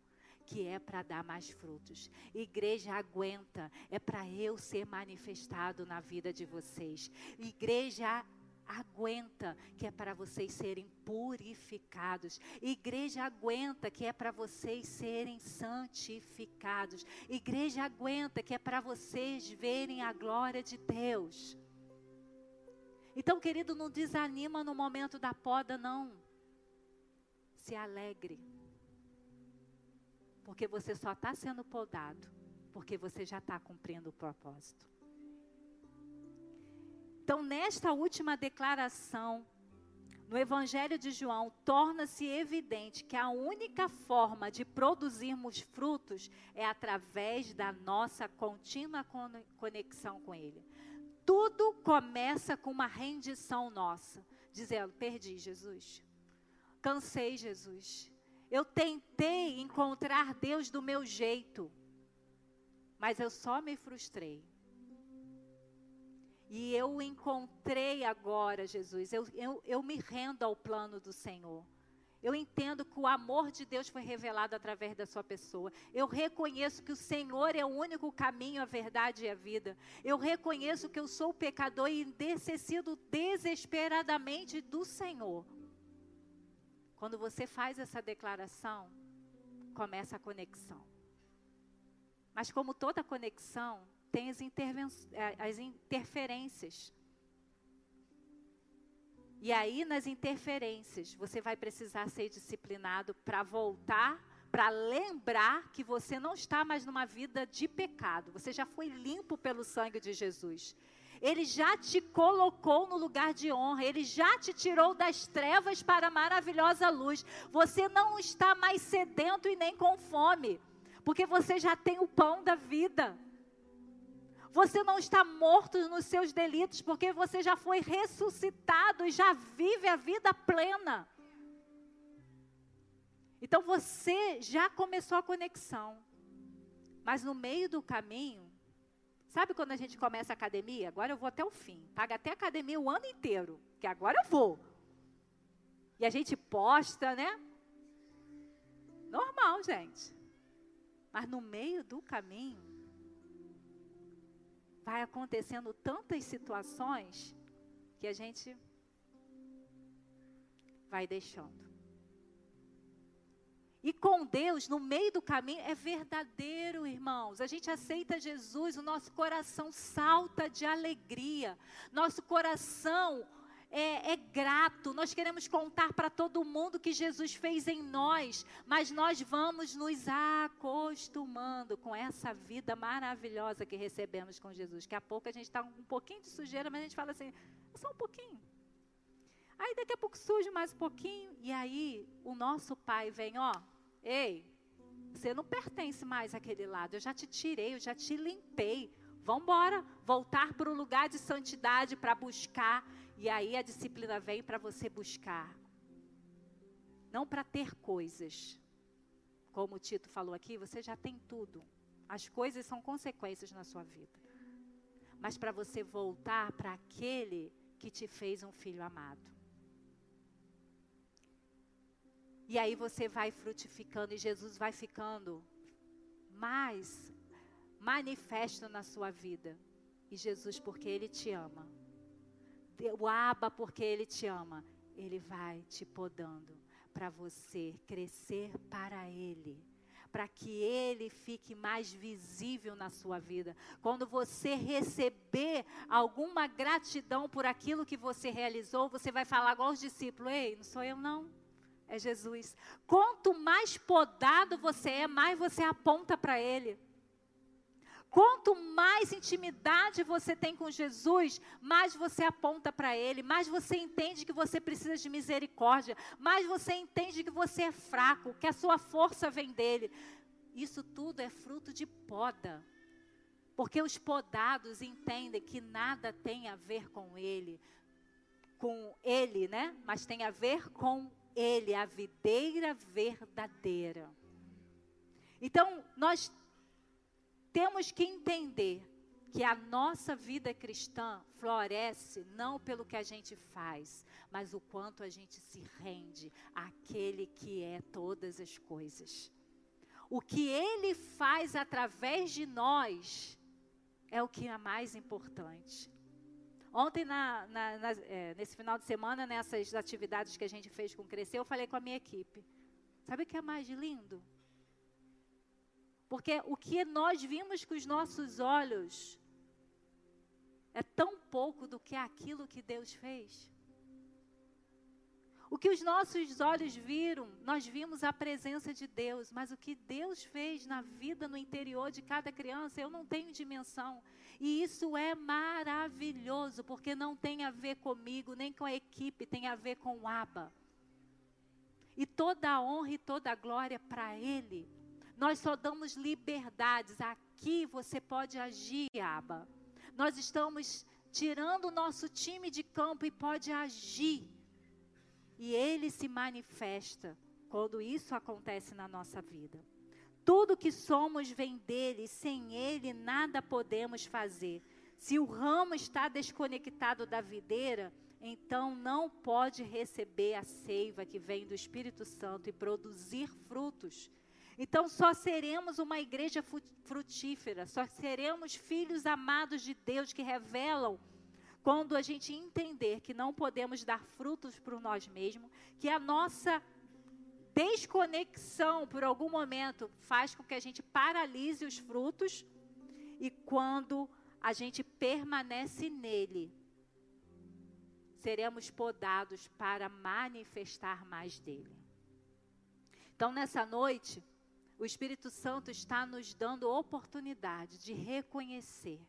que é para dar mais frutos. Igreja aguenta, é para eu ser manifestado na vida de vocês. Igreja aguenta, que é para vocês serem purificados. Igreja aguenta, que é para vocês serem santificados. Igreja aguenta, que é para vocês verem a glória de Deus. Então, querido, não desanima no momento da poda, não. Se alegre. Porque você só está sendo podado, porque você já está cumprindo o propósito. Então, nesta última declaração, no Evangelho de João, torna-se evidente que a única forma de produzirmos frutos é através da nossa contínua conexão com Ele. Tudo começa com uma rendição nossa, dizendo: Perdi, Jesus. Cansei, Jesus. Eu tentei encontrar Deus do meu jeito, mas eu só me frustrei. E eu encontrei agora, Jesus, eu, eu, eu me rendo ao plano do Senhor. Eu entendo que o amor de Deus foi revelado através da sua pessoa. Eu reconheço que o Senhor é o único caminho, a verdade e a vida. Eu reconheço que eu sou pecador e necessito desesperadamente do Senhor. Quando você faz essa declaração, começa a conexão. Mas como toda conexão, tem as, eh, as interferências. E aí, nas interferências, você vai precisar ser disciplinado para voltar, para lembrar que você não está mais numa vida de pecado. Você já foi limpo pelo sangue de Jesus. Ele já te colocou no lugar de honra, ele já te tirou das trevas para a maravilhosa luz. Você não está mais sedento e nem com fome, porque você já tem o pão da vida. Você não está morto nos seus delitos, porque você já foi ressuscitado e já vive a vida plena. Então você já começou a conexão. Mas no meio do caminho, sabe quando a gente começa a academia? Agora eu vou até o fim. Paga até a academia o ano inteiro, que agora eu vou. E a gente posta, né? Normal, gente. Mas no meio do caminho, vai acontecendo tantas situações que a gente vai deixando. E com Deus, no meio do caminho, é verdadeiro, irmãos. A gente aceita Jesus, o nosso coração salta de alegria. Nosso coração é, é grato, nós queremos contar para todo mundo que Jesus fez em nós, mas nós vamos nos acostumando com essa vida maravilhosa que recebemos com Jesus. Daqui a pouco a gente está um pouquinho de sujeira, mas a gente fala assim, só um pouquinho. Aí daqui a pouco surge mais um pouquinho, e aí o nosso pai vem, ó, ei, você não pertence mais àquele lado, eu já te tirei, eu já te limpei. Vamos embora, voltar para o lugar de santidade para buscar e aí a disciplina vem para você buscar. Não para ter coisas. Como o Tito falou aqui, você já tem tudo. As coisas são consequências na sua vida. Mas para você voltar para aquele que te fez um filho amado. E aí você vai frutificando e Jesus vai ficando mais manifesto na sua vida. E Jesus, porque Ele te ama, o aba porque Ele te ama, Ele vai te podando para você crescer para Ele. Para que Ele fique mais visível na sua vida. Quando você receber alguma gratidão por aquilo que você realizou, você vai falar igual os discípulos: Ei, não sou eu não, é Jesus. Quanto mais podado você é, mais você aponta para Ele. Quanto mais intimidade você tem com Jesus, mais você aponta para Ele, mais você entende que você precisa de misericórdia, mais você entende que você é fraco, que a sua força vem dele. Isso tudo é fruto de poda. Porque os podados entendem que nada tem a ver com ele, com ele, né? Mas tem a ver com ele, a videira verdadeira. Então, nós temos que entender que a nossa vida cristã floresce não pelo que a gente faz, mas o quanto a gente se rende àquele que é todas as coisas. O que ele faz através de nós é o que é mais importante. Ontem, na, na, na, é, nesse final de semana, nessas atividades que a gente fez com Crescer, eu falei com a minha equipe. Sabe o que é mais lindo? Porque o que nós vimos com os nossos olhos é tão pouco do que aquilo que Deus fez. O que os nossos olhos viram, nós vimos a presença de Deus, mas o que Deus fez na vida, no interior de cada criança, eu não tenho dimensão. E isso é maravilhoso, porque não tem a ver comigo, nem com a equipe, tem a ver com o Aba. E toda a honra e toda a glória para Ele. Nós só damos liberdades. Aqui você pode agir, Aba. Nós estamos tirando o nosso time de campo e pode agir. E ele se manifesta quando isso acontece na nossa vida. Tudo que somos vem dele, sem ele nada podemos fazer. Se o ramo está desconectado da videira, então não pode receber a seiva que vem do Espírito Santo e produzir frutos. Então só seremos uma igreja frutífera, só seremos filhos amados de Deus que revelam quando a gente entender que não podemos dar frutos por nós mesmos, que a nossa desconexão por algum momento faz com que a gente paralise os frutos e quando a gente permanece nele, seremos podados para manifestar mais dele. Então, nessa noite, o Espírito Santo está nos dando oportunidade de reconhecer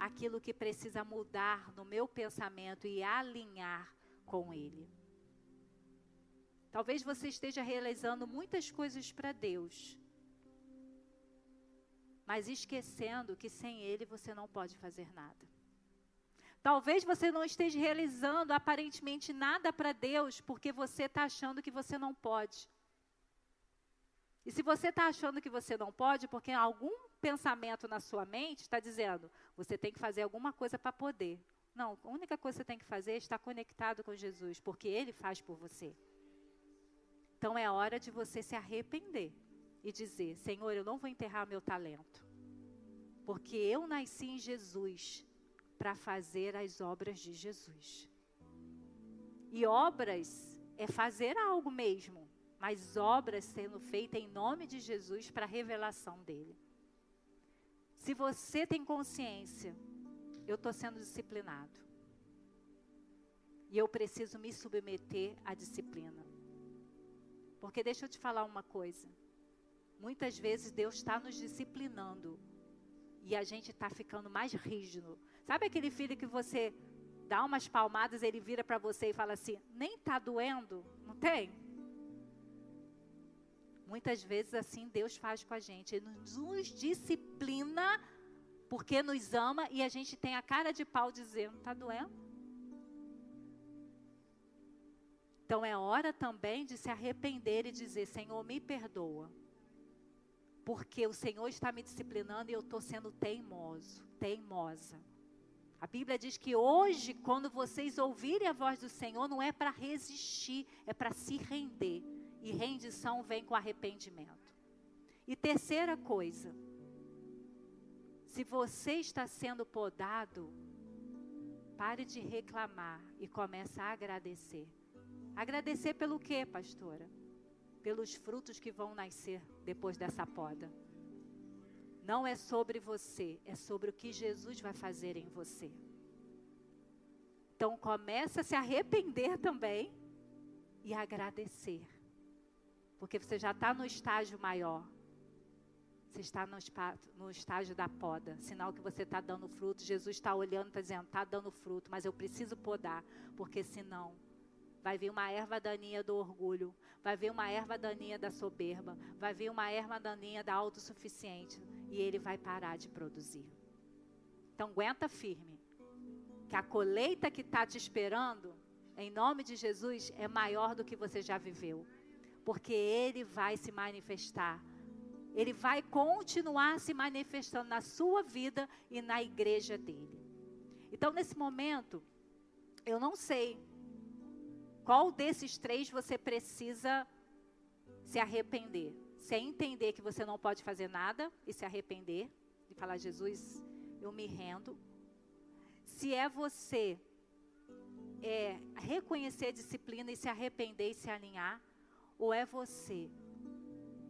aquilo que precisa mudar no meu pensamento e alinhar com ele. Talvez você esteja realizando muitas coisas para Deus, mas esquecendo que sem Ele você não pode fazer nada. Talvez você não esteja realizando aparentemente nada para Deus porque você está achando que você não pode. E se você está achando que você não pode, porque algum pensamento na sua mente está dizendo, você tem que fazer alguma coisa para poder. Não, a única coisa que você tem que fazer é estar conectado com Jesus, porque Ele faz por você. Então é hora de você se arrepender e dizer: Senhor, eu não vou enterrar meu talento, porque eu nasci em Jesus para fazer as obras de Jesus. E obras é fazer algo mesmo, mas obras sendo feitas em nome de Jesus para a revelação dele. Se você tem consciência, eu estou sendo disciplinado. E eu preciso me submeter à disciplina. Porque deixa eu te falar uma coisa. Muitas vezes Deus está nos disciplinando e a gente está ficando mais rígido. Sabe aquele filho que você dá umas palmadas, ele vira para você e fala assim: nem está doendo? Não tem? Muitas vezes assim Deus faz com a gente, Ele nos disciplina porque nos ama e a gente tem a cara de pau dizendo: está doendo? Então é hora também de se arrepender e dizer: Senhor, me perdoa. Porque o Senhor está me disciplinando e eu estou sendo teimoso, teimosa. A Bíblia diz que hoje, quando vocês ouvirem a voz do Senhor, não é para resistir, é para se render. E rendição vem com arrependimento. E terceira coisa, se você está sendo podado, pare de reclamar e comece a agradecer. Agradecer pelo quê, pastora? Pelos frutos que vão nascer depois dessa poda. Não é sobre você, é sobre o que Jesus vai fazer em você. Então começa a se arrepender também e agradecer. Porque você já está no estágio maior. Você está no, no, estágio da poda, sinal que você está dando fruto. Jesus está olhando, está dizendo, está dando fruto, mas eu preciso podar, porque senão vai vir uma erva daninha do orgulho, vai vir uma erva daninha da soberba, vai vir uma erva daninha da autossuficiente e ele vai parar de produzir. Então aguenta firme, que a colheita que está te esperando, em nome de Jesus, é maior do que você já viveu, porque ele vai se manifestar. Ele vai continuar se manifestando na sua vida e na igreja dele. Então, nesse momento, eu não sei qual desses três você precisa se arrepender? Se é entender que você não pode fazer nada e se arrepender, e falar, Jesus, eu me rendo. Se é você é, reconhecer a disciplina e se arrepender e se alinhar, ou é você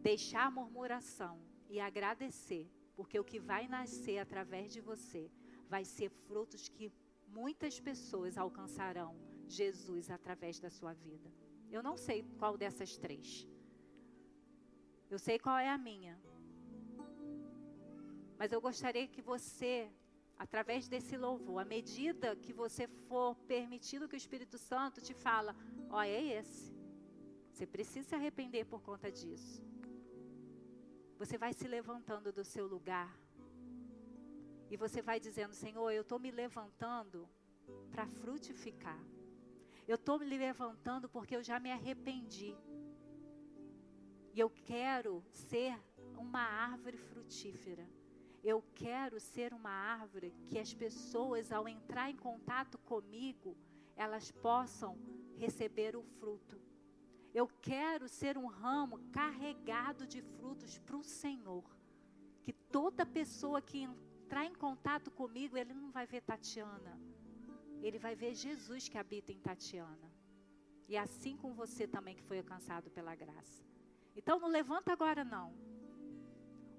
deixar a murmuração e agradecer, porque o que vai nascer através de você vai ser frutos que muitas pessoas alcançarão Jesus através da sua vida. Eu não sei qual dessas três. Eu sei qual é a minha. Mas eu gostaria que você, através desse louvor, à medida que você for permitindo que o Espírito Santo te fala, ó, é esse. Você precisa se arrepender por conta disso. Você vai se levantando do seu lugar. E você vai dizendo, Senhor, eu estou me levantando para frutificar. Eu estou me levantando porque eu já me arrependi. E eu quero ser uma árvore frutífera. Eu quero ser uma árvore que as pessoas, ao entrar em contato comigo, elas possam receber o fruto. Eu quero ser um ramo carregado de frutos para o Senhor. Que toda pessoa que entrar em contato comigo, ele não vai ver Tatiana. Ele vai ver Jesus que habita em Tatiana. E assim com você também que foi alcançado pela graça. Então não levanta agora não.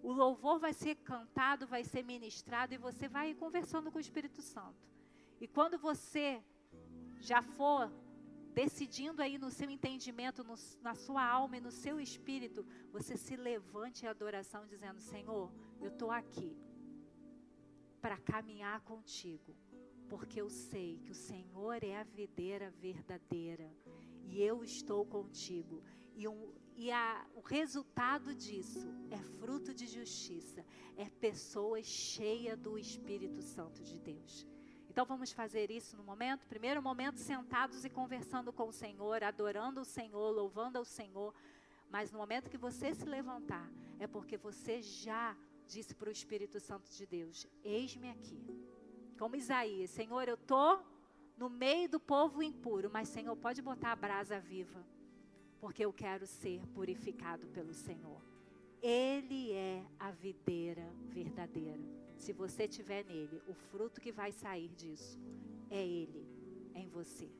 O louvor vai ser cantado, vai ser ministrado e você vai conversando com o Espírito Santo. E quando você já for decidindo aí no seu entendimento, no, na sua alma e no seu espírito, você se levante em adoração dizendo: Senhor, eu estou aqui para caminhar contigo, porque eu sei que o Senhor é a videira verdadeira e eu estou contigo. E, um, e a, o resultado disso é fruto de justiça, é pessoas cheias do Espírito Santo de Deus. Então vamos fazer isso no momento. Primeiro momento, sentados e conversando com o Senhor, adorando o Senhor, louvando ao Senhor. Mas no momento que você se levantar, é porque você já disse para o Espírito Santo de Deus: Eis-me aqui. Como Isaías, Senhor, eu estou no meio do povo impuro, mas Senhor, pode botar a brasa viva, porque eu quero ser purificado pelo Senhor. Ele é a videira verdadeira. Se você tiver nele, o fruto que vai sair disso é ele em você.